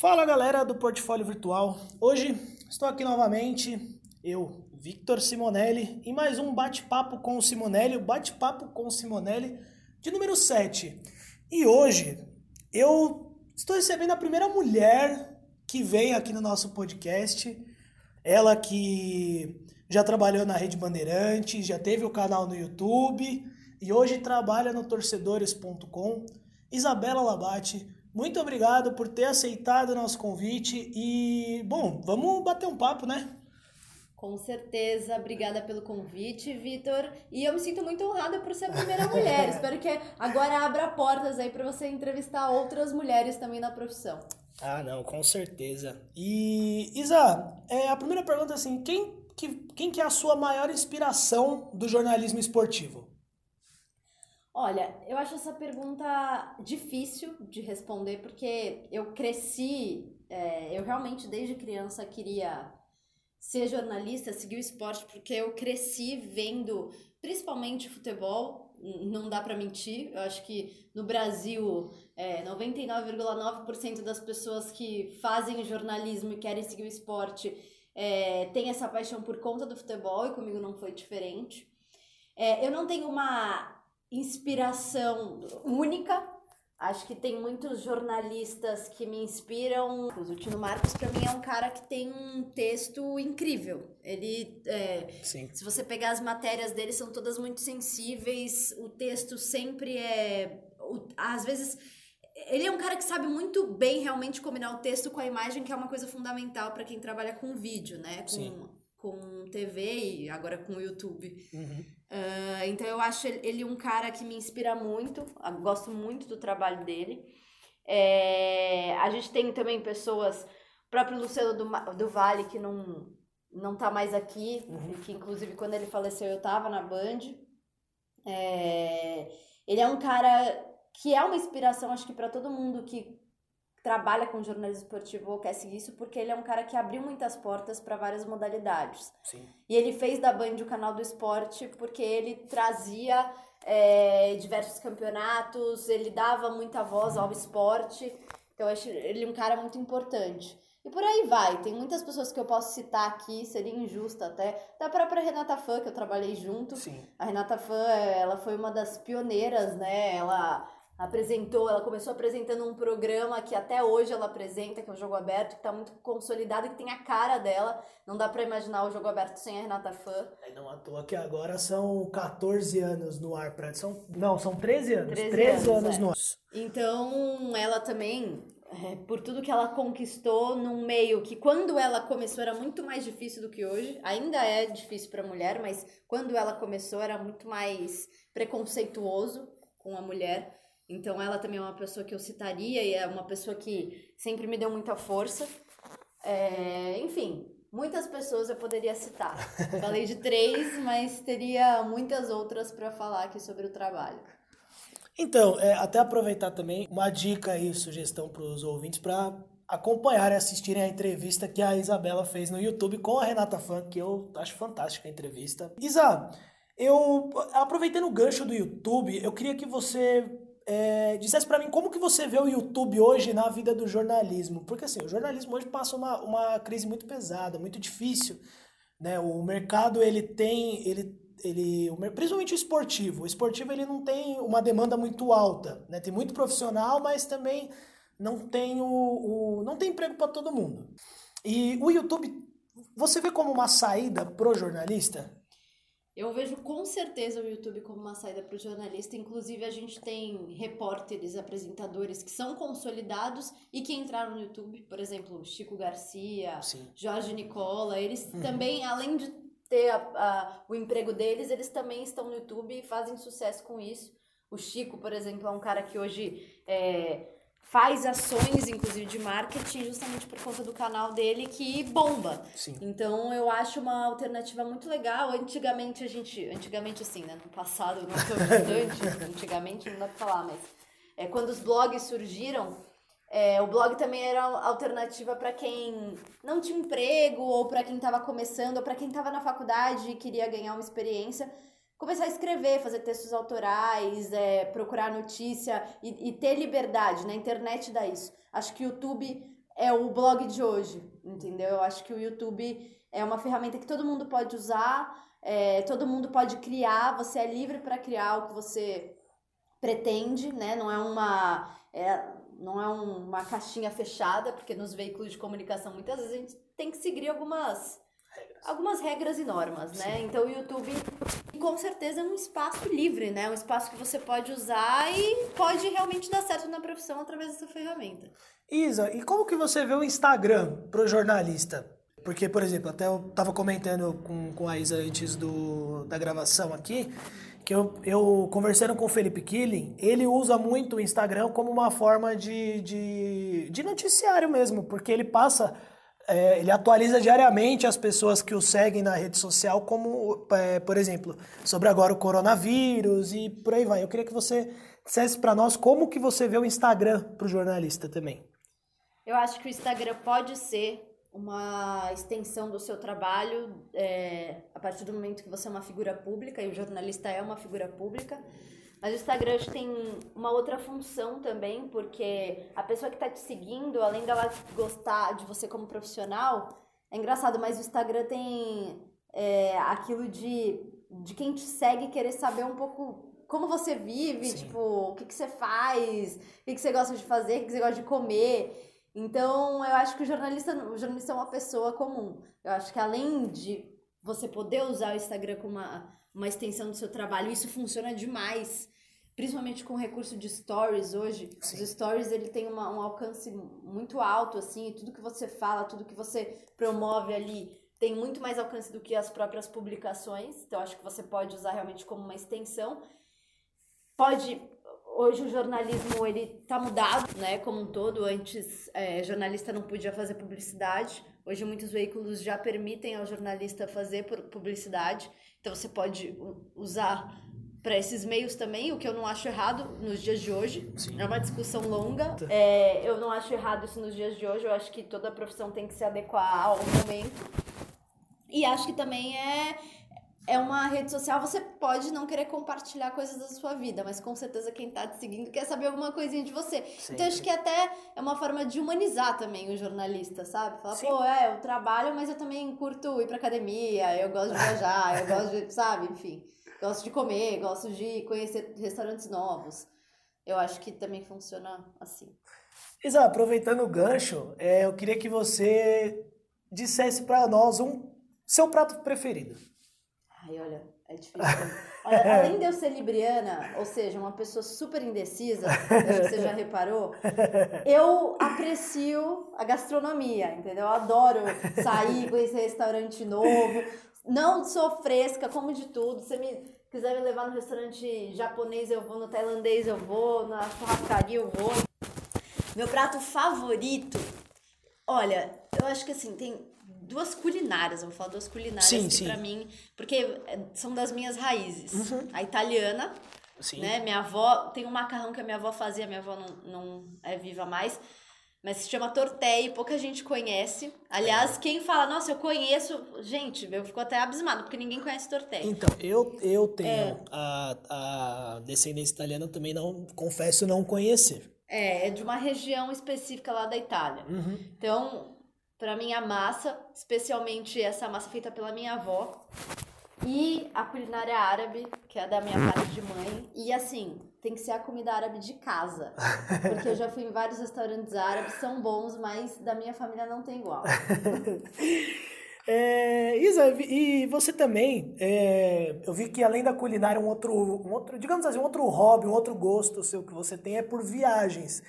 Fala galera do Portfólio Virtual. Hoje estou aqui novamente, eu, Victor Simonelli, em mais um bate-papo com o Simonelli, o bate-papo com o Simonelli de número 7. E hoje eu estou recebendo a primeira mulher que vem aqui no nosso podcast. Ela que já trabalhou na Rede Bandeirantes, já teve o canal no YouTube e hoje trabalha no torcedores.com. Isabela Labate, muito obrigado por ter aceitado o nosso convite e, bom, vamos bater um papo, né? Com certeza, obrigada pelo convite, Vitor. E eu me sinto muito honrada por ser a primeira mulher. Espero que agora abra portas aí para você entrevistar outras mulheres também na profissão. Ah, não, com certeza. E, Isa, é, a primeira pergunta é assim, quem que, quem que é a sua maior inspiração do jornalismo esportivo? Olha, eu acho essa pergunta difícil de responder porque eu cresci, é, eu realmente desde criança queria ser jornalista, seguir o esporte, porque eu cresci vendo principalmente futebol, não dá para mentir. Eu acho que no Brasil, é, 99,9% das pessoas que fazem jornalismo e querem seguir o esporte é, tem essa paixão por conta do futebol e comigo não foi diferente. É, eu não tenho uma inspiração única. Acho que tem muitos jornalistas que me inspiram. O Tino Marcos, para mim, é um cara que tem um texto incrível. Ele, é, se você pegar as matérias dele, são todas muito sensíveis. O texto sempre é. Às vezes ele é um cara que sabe muito bem realmente combinar o texto com a imagem, que é uma coisa fundamental para quem trabalha com vídeo, né? Com, Sim. Com TV e agora com o YouTube. Uhum. Uh, então eu acho ele um cara que me inspira muito, gosto muito do trabalho dele. É, a gente tem também pessoas, o próprio Luciano do, do Vale, que não, não tá mais aqui, uhum. que inclusive quando ele faleceu eu tava na Band. É, ele é um cara que é uma inspiração, acho que para todo mundo que trabalha com jornalismo esportivo ou quer seguir isso, porque ele é um cara que abriu muitas portas para várias modalidades. Sim. E ele fez da Band o canal do esporte porque ele trazia é, diversos campeonatos, ele dava muita voz ao esporte. Então, eu acho ele um cara muito importante. E por aí vai. Tem muitas pessoas que eu posso citar aqui, seria injusta até. Da própria Renata Fã, que eu trabalhei junto. Sim. A Renata Fã, ela foi uma das pioneiras, né? Ela apresentou, ela começou apresentando um programa que até hoje ela apresenta, que é o Jogo Aberto, que está muito consolidado e que tem a cara dela. Não dá para imaginar o Jogo Aberto sem a Renata Fã. É, não à toa que agora são 14 anos no ar, pra... são, não, são 13 anos. 13, 13 anos, anos é. no ar. Então, ela também, é, por tudo que ela conquistou num meio que quando ela começou era muito mais difícil do que hoje. Ainda é difícil para mulher, mas quando ela começou era muito mais preconceituoso com a mulher. Então ela também é uma pessoa que eu citaria e é uma pessoa que sempre me deu muita força. É, enfim, muitas pessoas eu poderia citar. Falei de três, mas teria muitas outras para falar aqui sobre o trabalho. Então, é, até aproveitar também uma dica e sugestão para os ouvintes para acompanhar e assistirem a entrevista que a Isabela fez no YouTube com a Renata Fã, que eu acho fantástica a entrevista. Isa, eu aproveitando o gancho do YouTube, eu queria que você é, dissesse para mim como que você vê o YouTube hoje na vida do jornalismo. Porque assim, o jornalismo hoje passa uma, uma crise muito pesada, muito difícil. Né? O mercado ele tem, ele, ele, principalmente o esportivo. O esportivo ele não tem uma demanda muito alta. Né? Tem muito profissional, mas também não tem, o, o não tem emprego para todo mundo. E o YouTube, você vê como uma saída pro jornalista? Eu vejo com certeza o YouTube como uma saída para o jornalista. Inclusive, a gente tem repórteres, apresentadores que são consolidados e que entraram no YouTube. Por exemplo, Chico Garcia, Sim. Jorge Nicola. Eles uhum. também, além de ter a, a, o emprego deles, eles também estão no YouTube e fazem sucesso com isso. O Chico, por exemplo, é um cara que hoje é, faz ações, inclusive, de marketing, justamente por conta do canal dele que bomba. Sim. Então eu acho uma alternativa muito legal. Antigamente a gente. Antigamente, assim, né? No passado, não tão distante, antigamente não dá pra falar, mas. É, quando os blogs surgiram, é, o blog também era alternativa para quem não tinha emprego, ou para quem estava começando, ou para quem estava na faculdade e queria ganhar uma experiência começar a escrever, fazer textos autorais, é, procurar notícia e, e, ter liberdade. Na internet dá isso. Acho que o YouTube é o blog de hoje, entendeu? Eu acho que o YouTube é uma ferramenta que todo mundo pode usar, é, todo mundo pode criar, você é livre para criar o que você pretende, né? Não é uma. É, não é uma caixinha fechada, porque nos veículos de comunicação muitas vezes a gente tem que seguir algumas. Algumas regras e normas, né? Sim. Então o YouTube com certeza é um espaço livre, né? Um espaço que você pode usar e pode realmente dar certo na profissão através dessa ferramenta. Isa, e como que você vê o Instagram pro jornalista? Porque, por exemplo, até eu estava comentando com, com a Isa antes do, da gravação aqui, que eu, eu conversando com o Felipe Killing, ele usa muito o Instagram como uma forma de, de, de noticiário mesmo, porque ele passa, é, ele atualiza diariamente as pessoas que o seguem na rede social, como, é, por exemplo, sobre agora o coronavírus e por aí vai. Eu queria que você dissesse para nós como que você vê o Instagram para o jornalista também. Eu acho que o Instagram pode ser uma extensão do seu trabalho é, a partir do momento que você é uma figura pública e o jornalista é uma figura pública. Mas o Instagram tem uma outra função também, porque a pessoa que está te seguindo, além dela gostar de você como profissional, é engraçado, mas o Instagram tem é, aquilo de, de quem te segue querer saber um pouco como você vive, Sim. tipo, o que, que você faz, o que, que você gosta de fazer, o que, que você gosta de comer. Então, eu acho que o jornalista, o jornalista é uma pessoa comum. Eu acho que além de você poder usar o Instagram como uma, uma extensão do seu trabalho, isso funciona demais. Principalmente com o recurso de stories hoje. Sim. Os stories, ele tem uma, um alcance muito alto, assim, tudo que você fala, tudo que você promove ali tem muito mais alcance do que as próprias publicações. Então, acho que você pode usar realmente como uma extensão. Pode hoje o jornalismo ele tá mudado, né, como um todo. Antes, é, jornalista não podia fazer publicidade. Hoje muitos veículos já permitem ao jornalista fazer publicidade. Então você pode usar para esses meios também, o que eu não acho errado nos dias de hoje. Sim. É uma discussão longa. É, eu não acho errado isso nos dias de hoje. Eu acho que toda profissão tem que se adequar ao momento. E acho que também é é uma rede social, você pode não querer compartilhar coisas da sua vida, mas com certeza quem tá te seguindo quer saber alguma coisinha de você. Então acho que até é uma forma de humanizar também o jornalista, sabe? Falar, Sim. pô, é, eu trabalho, mas eu também curto ir pra academia, eu gosto de viajar, eu gosto de, sabe, enfim, gosto de comer, gosto de conhecer restaurantes novos. Eu acho que também funciona assim. Isa, aproveitando o gancho, é, eu queria que você dissesse para nós um seu prato preferido. Ai, olha, é difícil. Olha, além de eu ser libriana, ou seja, uma pessoa super indecisa, acho que você já reparou, eu aprecio a gastronomia, entendeu? Eu adoro sair, conhecer restaurante novo. Não sou fresca, como de tudo. Se me quiser me levar no restaurante japonês, eu vou, no tailandês eu vou, na churrascaria eu vou. Meu prato favorito, olha, eu acho que assim, tem duas culinárias, vou falar duas culinárias sim, que pra mim, porque é, são das minhas raízes. Uhum. A italiana, sim. né? Minha avó, tem um macarrão que a minha avó fazia, minha avó não, não é viva mais, mas se chama tortelli, e pouca gente conhece. Aliás, quem fala, nossa, eu conheço, gente, eu fico até abismado, porque ninguém conhece tortelli. Então, eu, eu tenho é. a, a descendência italiana, também não, confesso não conhecer. É, é de uma região específica lá da Itália. Uhum. Então, para mim a massa, especialmente essa massa feita pela minha avó. E a culinária árabe, que é da minha parte de mãe. E assim, tem que ser a comida árabe de casa. Porque eu já fui em vários restaurantes árabes, são bons, mas da minha família não tem igual. É, Isa, e você também, é, eu vi que além da culinária, um outro, um outro, digamos assim, um outro hobby, um outro gosto seu que você tem é por viagens.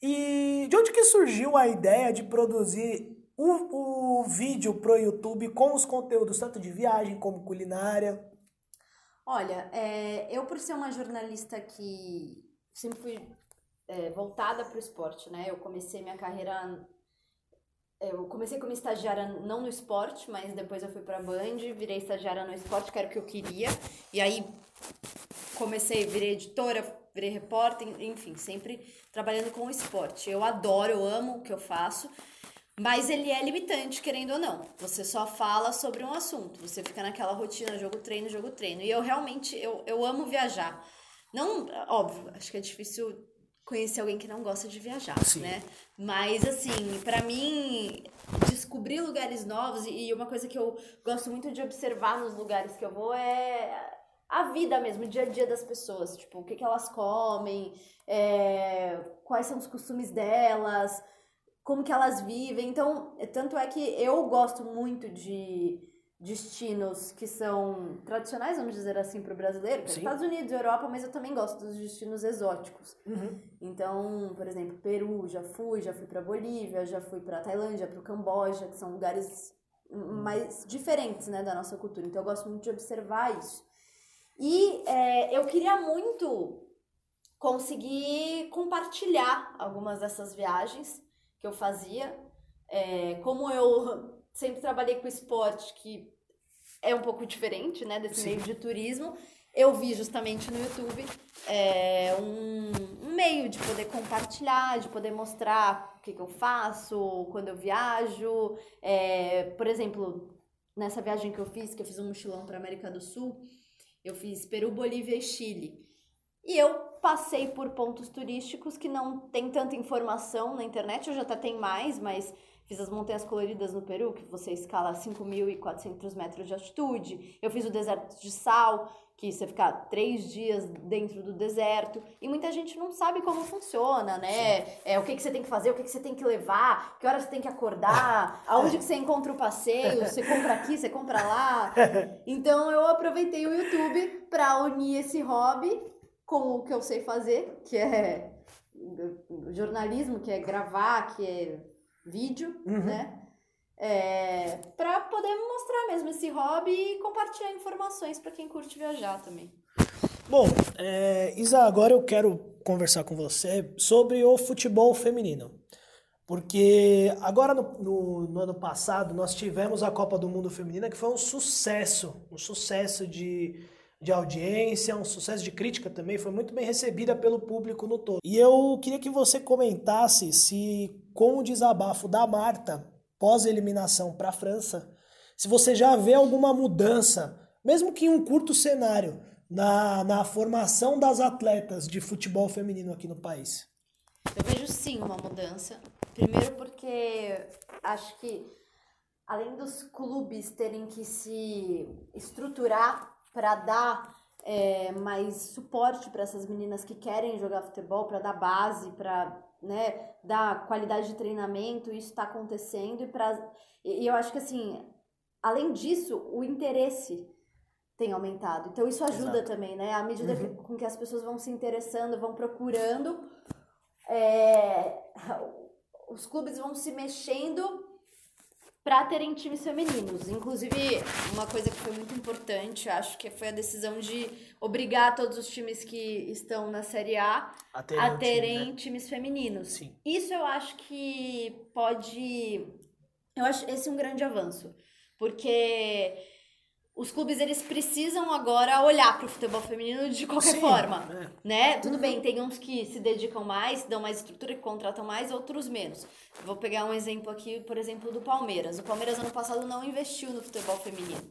E de onde que surgiu a ideia de produzir o, o vídeo pro YouTube com os conteúdos tanto de viagem como culinária? Olha, é, eu por ser uma jornalista que sempre fui é, voltada para o esporte, né? Eu comecei minha carreira eu comecei como estagiária não no esporte, mas depois eu fui para Band, virei estagiária no esporte, que era o que eu queria. E aí comecei, virei editora, virei repórter, enfim, sempre trabalhando com o esporte. Eu adoro, eu amo o que eu faço. Mas ele é limitante, querendo ou não. Você só fala sobre um assunto. Você fica naquela rotina, jogo, treino, jogo, treino. E eu realmente, eu, eu amo viajar. Não, óbvio, acho que é difícil conhecer alguém que não gosta de viajar, Sim. né? Mas assim, pra mim, descobrir lugares novos e uma coisa que eu gosto muito de observar nos lugares que eu vou é a vida mesmo, o dia a dia das pessoas, tipo, o que, que elas comem, é, quais são os costumes delas, como que elas vivem. Então, tanto é que eu gosto muito de destinos que são tradicionais, vamos dizer assim, para o brasileiro, é Sim. Estados Unidos, Europa, mas eu também gosto dos destinos exóticos. Uhum. Então, por exemplo, Peru, já fui, já fui para Bolívia, já fui para Tailândia, para o Camboja, que são lugares mais diferentes, né, da nossa cultura. Então, eu gosto muito de observar isso. E é, eu queria muito conseguir compartilhar algumas dessas viagens que eu fazia. É, como eu sempre trabalhei com esporte, que é um pouco diferente, né, desse Sim. meio de turismo, eu vi justamente no YouTube é, um, um meio de poder compartilhar, de poder mostrar o que, que eu faço, quando eu viajo. É, por exemplo, nessa viagem que eu fiz, que eu fiz um mochilão para América do Sul, eu fiz Peru, Bolívia e Chile. E eu passei por pontos turísticos que não tem tanta informação na internet, hoje até tem mais, mas fiz as Montanhas Coloridas no Peru, que você escala a 5.400 metros de altitude. Eu fiz o deserto de sal, que você fica três dias dentro do deserto. E muita gente não sabe como funciona, né? É, o que, que você tem que fazer, o que, que você tem que levar, que horas você tem que acordar, aonde que você encontra o passeio, você compra aqui, você compra lá. Então eu aproveitei o YouTube para unir esse hobby com o que eu sei fazer, que é jornalismo, que é gravar, que é vídeo, Uhum. né? É, para poder mostrar mesmo esse hobby e compartilhar informações para quem curte viajar também. Bom, é, Isa, agora eu quero conversar com você sobre o futebol feminino. Porque agora no, no- no ano passado nós tivemos a Copa do Mundo Feminina que foi um sucesso, um sucesso de, de audiência, um sucesso de crítica também, foi muito bem recebida pelo público no todo. E eu queria que você comentasse se com o desabafo da Marta, pós-eliminação para a França, se você já vê alguma mudança, mesmo que em um curto cenário, na, na formação das atletas de futebol feminino aqui no país. Eu vejo sim uma mudança. Primeiro porque acho que além dos clubes terem que se estruturar para dar é, mais suporte para essas meninas que querem jogar futebol, para dar base, para né, dar qualidade de treinamento, isso está acontecendo e para e eu acho que assim, além disso, o interesse tem aumentado. Então isso ajuda Exato. também, né? À medida que- com que as pessoas vão se interessando, vão procurando, é, os clubes vão se mexendo para terem times femininos. Inclusive, uma coisa que foi muito importante, acho que foi a decisão de obrigar todos os times que estão na Série A A a terem time, terem né? times femininos. Sim. Isso eu acho que pode. Eu acho esse um grande avanço. Porque os clubes eles precisam agora olhar para o futebol feminino de qualquer Sim, forma. é. Né? Tudo bem, tem uns que se dedicam mais, dão mais estrutura, que contratam mais, outros menos. Vou pegar um exemplo aqui, por exemplo, do Palmeiras. O Palmeiras ano passado não investiu no futebol feminino.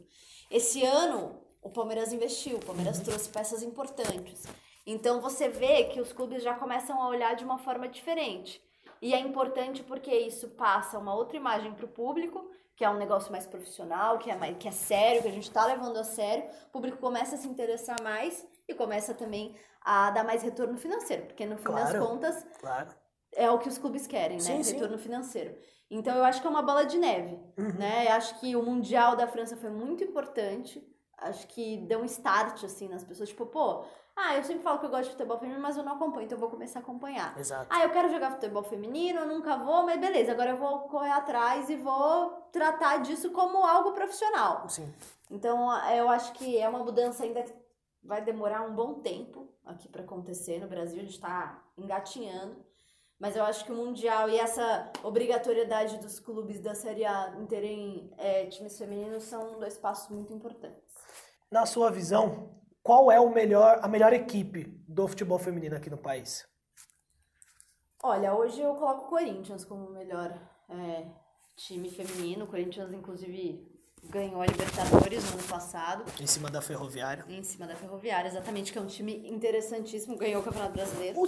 Esse ano, o Palmeiras investiu, o Palmeiras trouxe peças importantes. Então você vê que os clubes já começam a olhar de uma forma diferente. E é importante porque isso passa uma outra imagem para o público, que é um negócio mais profissional, que é, mais, que é sério, que a gente está levando a sério. O público começa a se interessar mais e começa também a dar mais retorno financeiro, porque no fim das Claro. contas Claro. é o que os clubes querem, né? Sim, sim. Retorno financeiro. Então eu acho que é uma bola de neve, Uhum. né? Eu acho que o Mundial da França foi muito importante. Acho que deu um start, assim, nas pessoas. Tipo, pô, ah, eu sempre falo que eu gosto de futebol feminino, mas eu não acompanho, então eu vou começar a acompanhar. Exato. Ah, eu quero jogar futebol feminino, eu nunca vou, mas beleza, agora eu vou correr atrás e vou tratar disso como algo profissional. Sim. Então, eu acho que é uma mudança ainda que vai demorar um bom tempo aqui para acontecer no Brasil, a gente está engatinhando. Mas eu acho que o Mundial e essa obrigatoriedade dos clubes da Série A em terem é, times femininos são dois passos muito importantes. Na sua visão, qual é o melhor, a melhor equipe do futebol feminino aqui no país? Olha, hoje eu coloco o Corinthians como o melhor é, time feminino. O Corinthians, inclusive, ganhou a Libertadores no ano passado. Em cima da Ferroviária. Em cima da Ferroviária, exatamente, que é um time interessantíssimo, ganhou o Campeonato Brasileiro.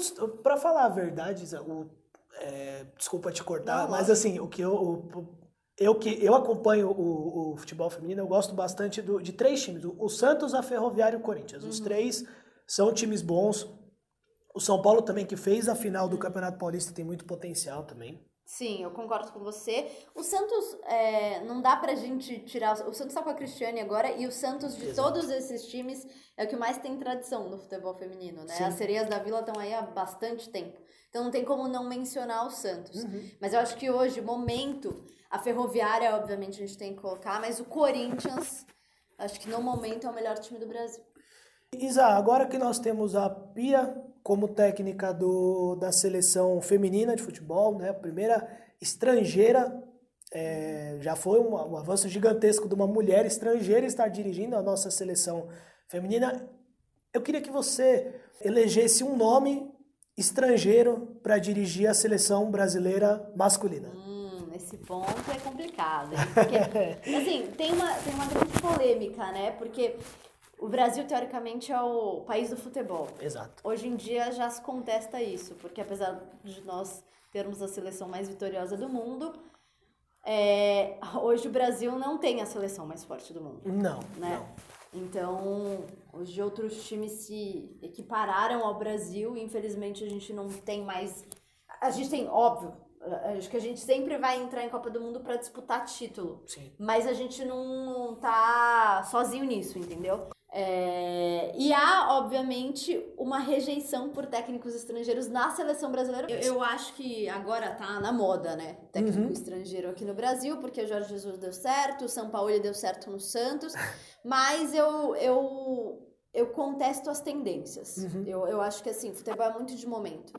Para falar a verdade, o, é, desculpa te cortar, Não, mas assim, o que eu, o, eu que eu acompanho o, o, futebol feminino, eu gosto bastante do, de três times: o Santos, a Ferroviária e o Corinthians. Uhum. Os três são times bons. O São Paulo também, que fez a final do Campeonato Paulista, tem muito potencial também. Sim, eu concordo com você. O Santos, é, não dá pra gente tirar. O Santos tá com a Cristiane agora e o Santos, de Exato. todos esses times, é o que mais tem tradição no futebol feminino, né? Sim. As sereias da Vila estão aí há bastante tempo. Então não tem como não mencionar o Santos. Uhum. Mas eu acho que hoje, momento, a Ferroviária, obviamente, a gente tem que colocar, mas o Corinthians, acho que no momento é o melhor time do Brasil. Isa, agora que nós temos a Pia como técnica do, da seleção feminina de futebol, né? A primeira estrangeira, é, já foi um, um, avanço gigantesco de uma mulher estrangeira estar dirigindo a nossa seleção feminina. Eu queria que você elegesse um nome estrangeiro para dirigir a seleção brasileira masculina. Hum esse ponto é complicado. Porque, assim, tem uma, tem uma grande polêmica, né? Porque o Brasil, teoricamente, é o país do futebol. Exato. Hoje em dia já se contesta isso, porque apesar de nós termos a seleção mais vitoriosa do mundo, é, hoje o Brasil não tem a seleção mais forte do mundo. Não, né? não. Então, hoje outros times se equipararam ao Brasil e infelizmente a gente não tem mais. A gente tem, óbvio, Acho que a gente sempre vai entrar em Copa do Mundo para disputar título. Sim. Mas a gente não tá sozinho nisso, entendeu? É... E há, obviamente, uma rejeição por técnicos estrangeiros na seleção brasileira. Eu, eu acho que agora tá na moda, né? Técnico uhum. estrangeiro aqui no Brasil, porque o Jorge Jesus deu certo, o São Paulo deu certo no Santos. Mas eu, eu, eu contesto as tendências. Uhum. Eu, eu acho que, assim, futebol é muito de momento.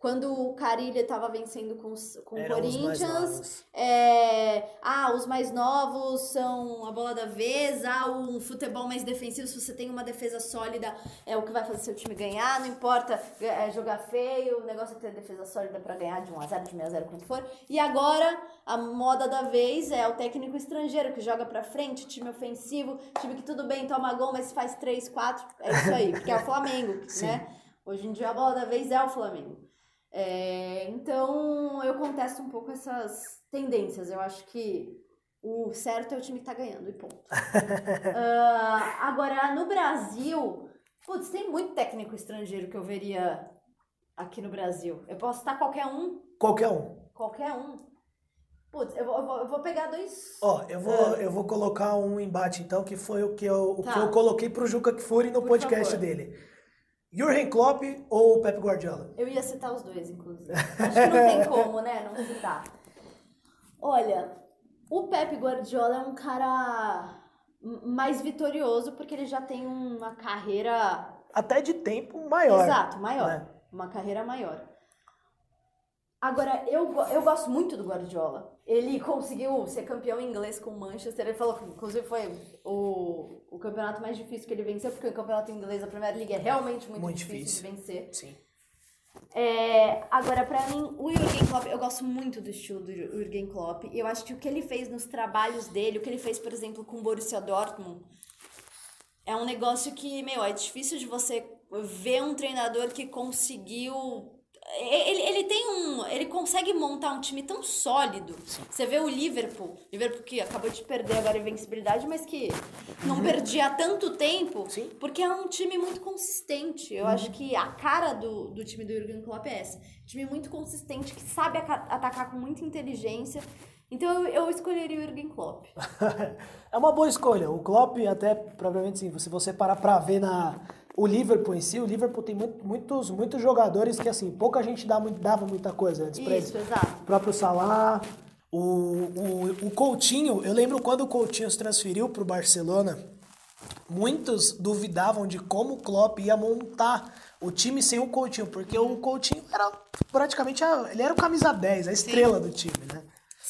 Quando o Carilha estava vencendo com, com o Corinthians, é, ah, os mais novos são a bola da vez, ah, um futebol mais defensivo, se você tem uma defesa sólida, é o que vai fazer seu time ganhar, não importa é, jogar feio, o negócio é ter defesa sólida para ganhar de 1x0, de 6x0, quanto for. E agora, a moda da vez é o técnico estrangeiro que joga para frente, time ofensivo, time que tudo bem, toma gol, mas faz 3, 4, é isso aí, porque é o Flamengo, né? Hoje em dia a bola da vez é o Flamengo. É, então eu contesto um pouco essas tendências. Eu acho que o certo é o time que tá ganhando e ponto. uh, agora, no Brasil, putz, tem muito técnico estrangeiro que eu veria aqui no Brasil. Eu posso estar qualquer um? Qualquer um. Qualquer um. Putz, eu vou, eu vou, pegar dois. Ó, eu vou, uh, eu vou colocar um embate então, que foi o que eu, o tá. que eu coloquei pro Juca Kfouri no Por podcast favor. dele. Jurgen Klopp ou Pep Guardiola? Eu ia citar os dois, inclusive. Acho que não tem como, né, não citar. Olha, o Pep Guardiola é um cara mais vitorioso porque ele já tem uma carreira até de tempo maior. Exato, maior. Né? Uma carreira maior. Agora, eu, eu gosto muito do Guardiola. Ele conseguiu ser campeão inglês com o Manchester. Ele falou que, inclusive, foi o, o campeonato mais difícil que ele venceu, porque o campeonato inglês, a Premier League, é realmente muito, muito difícil, difícil, de vencer. Sim. É, agora, para mim, o Jürgen Klopp, eu gosto muito do estilo do Jürgen Klopp. Eu acho que o que ele fez nos trabalhos dele, o que ele fez, por exemplo, com o Borussia Dortmund, é um negócio que, meu, é difícil de você ver um treinador que conseguiu ele, ele tem um. Ele consegue montar um time tão sólido. Sim. Você vê o Liverpool, Liverpool que acabou de perder agora a invencibilidade, mas que não uhum. perdia há tanto tempo, Sim. porque é um time muito consistente. Eu uhum. acho que a cara do, do time do Jurgen Klopp é essa. Time muito consistente, que sabe atacar com muita inteligência. Então eu, eu escolheria o Jurgen Klopp. é uma boa escolha. O Klopp, até provavelmente sim, se você parar pra ver na o Liverpool em si, o Liverpool tem muito, muitos, muitos jogadores que assim, pouca gente dava, dava muita coisa antes pra eles. Exato. O próprio Salah, o, o, o Coutinho, eu lembro quando o Coutinho se transferiu pro Barcelona, muitos duvidavam de como o Klopp ia montar o time sem o Coutinho, porque o Coutinho era praticamente a, ele era o camisa 10, a estrela Sim. do time, né?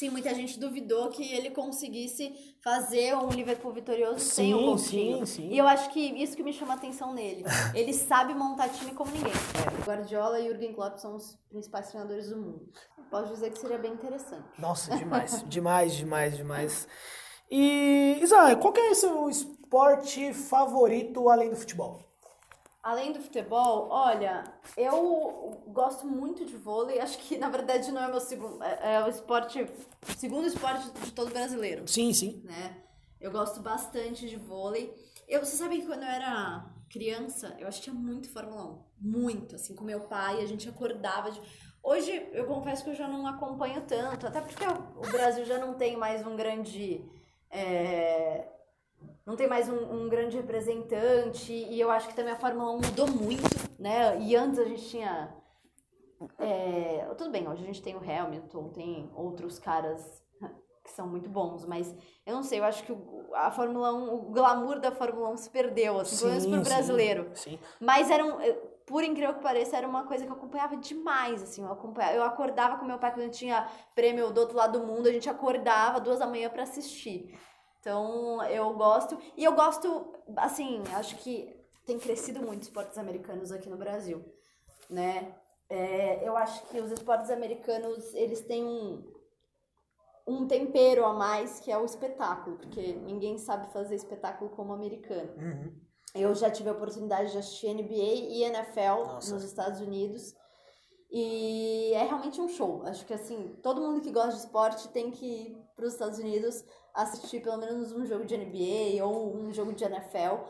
Sim, muita gente duvidou que ele conseguisse fazer um Liverpool vitorioso sim, sem o Coutinho. Sim, sim. E eu acho que isso que me chama a atenção nele. Ele sabe montar time como ninguém. É. Guardiola e Jurgen Klopp são os principais treinadores do mundo. Posso dizer que seria bem interessante. Nossa, demais, demais, demais, demais. E, Isa, qual que é o seu esporte favorito além do futebol? Além do futebol, olha, eu gosto muito de vôlei. Acho que na verdade não é meu segundo, é, é o esporte, segundo esporte de todo brasileiro. Sim, sim. Né? Eu gosto bastante de vôlei. Eu, você sabe que quando eu era criança, eu assistia muito Fórmula 1. Muito, assim, com meu pai, a gente acordava de... Hoje, eu confesso que eu já não acompanho tanto, até porque o Brasil já não tem mais um grande... É, não tem mais um, um, grande representante, e eu acho que também a Fórmula 1 mudou muito, né? E antes a gente tinha... É, tudo bem, hoje a gente tem o Hamilton, tem outros caras que são muito bons, mas eu não sei, eu acho que a Fórmula 1, o glamour da Fórmula 1 se perdeu, assim, sim, pelo menos pro brasileiro. Sim, sim. Mas era um, por incrível que pareça, era uma coisa que eu acompanhava demais, assim, eu acompanhava, eu acordava com meu pai quando tinha prêmio do outro lado do mundo, a gente acordava duas da manhã para assistir. Então, eu gosto, e eu gosto, assim, acho que tem crescido muito esportes americanos aqui no Brasil, né? É, eu acho que os esportes americanos, eles têm um, um tempero a mais que é o espetáculo, porque ninguém sabe fazer espetáculo como americano. Uhum. Eu já tive a oportunidade de assistir NBA e NFL Nossa. nos Estados Unidos. E é realmente um show. Acho que assim, todo mundo que gosta de esporte tem que ir para os Estados Unidos assistir pelo menos um jogo de NBA ou um jogo de NFL.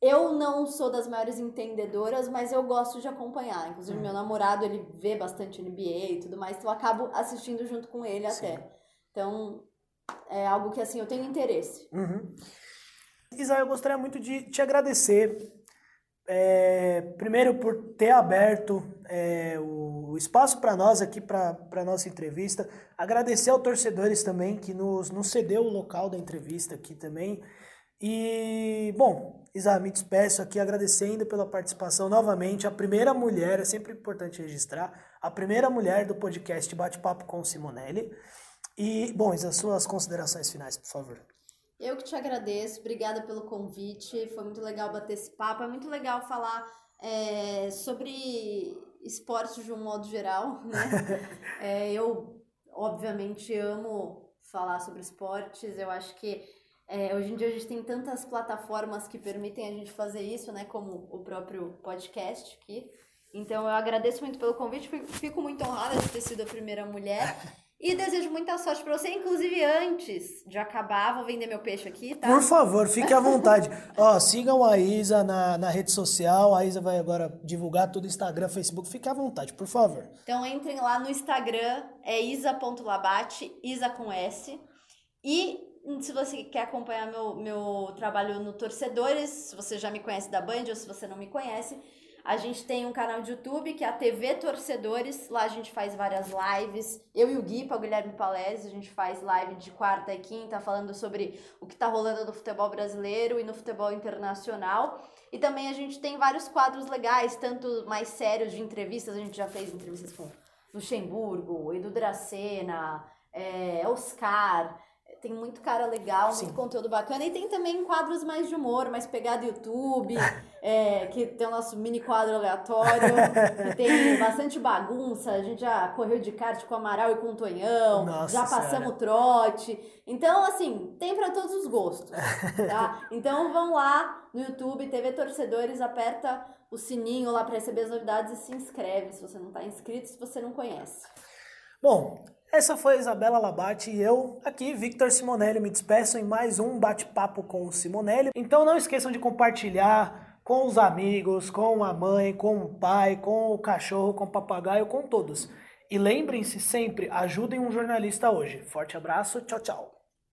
Eu não sou das maiores entendedoras, mas eu gosto de acompanhar. Inclusive, uhum. meu namorado, ele vê bastante NBA e tudo mais, então eu acabo assistindo junto com ele Sim. até. Então, é algo que, assim, eu tenho interesse. Uhum. Isa, eu gostaria muito de te agradecer. É, primeiro, por ter aberto é, o espaço para nós aqui, para a nossa entrevista. Agradecer aos torcedores também que nos, nos cedeu o local da entrevista aqui também. E, bom, Isa, me despeço aqui agradecendo pela participação novamente. A primeira mulher, é sempre importante registrar, a primeira mulher do podcast Bate-Papo com Simonelli. E, bom, as suas considerações finais, por favor. Eu que te agradeço, obrigada pelo convite. Foi muito legal bater esse papo. É muito legal falar é, sobre esporte de um modo geral, né? é, eu, obviamente, amo falar sobre esportes. Eu acho que é, hoje em dia a gente tem tantas plataformas que permitem a gente fazer isso, né? Como o próprio podcast aqui. Então eu agradeço muito pelo convite, fico muito honrada de ter sido a primeira mulher. E desejo muita sorte para você, inclusive antes de acabar, vou vender meu peixe aqui, tá? Por favor, fique à vontade. Ó, sigam a Isa na, na rede social, a Isa vai agora divulgar tudo, Instagram, Facebook, fique à vontade, por favor. Então entrem lá no Instagram, é isa.labate, isa com S. E se você quer acompanhar meu, meu trabalho no Torcedores, se você já me conhece da Band ou se você não me conhece, a gente tem um canal de YouTube que é a TV Torcedores. Lá a gente faz várias lives. Eu e o Gui, o Guilherme Palese, a gente faz live de quarta e quinta falando sobre o que está rolando no futebol brasileiro e no futebol internacional. E também a gente tem vários quadros legais, tanto mais sérios de entrevistas. A gente já fez entrevistas com Luxemburgo, Edu Dracena, é, Oscar tem muito cara legal, Sim. muito conteúdo bacana. E tem também quadros mais de humor, mais pegado YouTube, é, que tem o nosso mini quadro aleatório, que tem bastante bagunça. A gente já correu de kart com o Amaral e com o Tonhão, Nossa já passamos o trote. Então, assim, tem para todos os gostos, tá? Então vão lá no YouTube, TV Torcedores, aperta o sininho lá para receber as novidades e se inscreve se você não está inscrito, se você não conhece. Bom, essa foi a Isabela Labate e eu, aqui, Victor Simonelli, me despeço em mais um bate-papo com o Simonelli. Então não esqueçam de compartilhar com os amigos, com a mãe, com o pai, com o cachorro, com o papagaio, com todos. E lembrem-se sempre, ajudem um jornalista hoje. Forte abraço, tchau, tchau.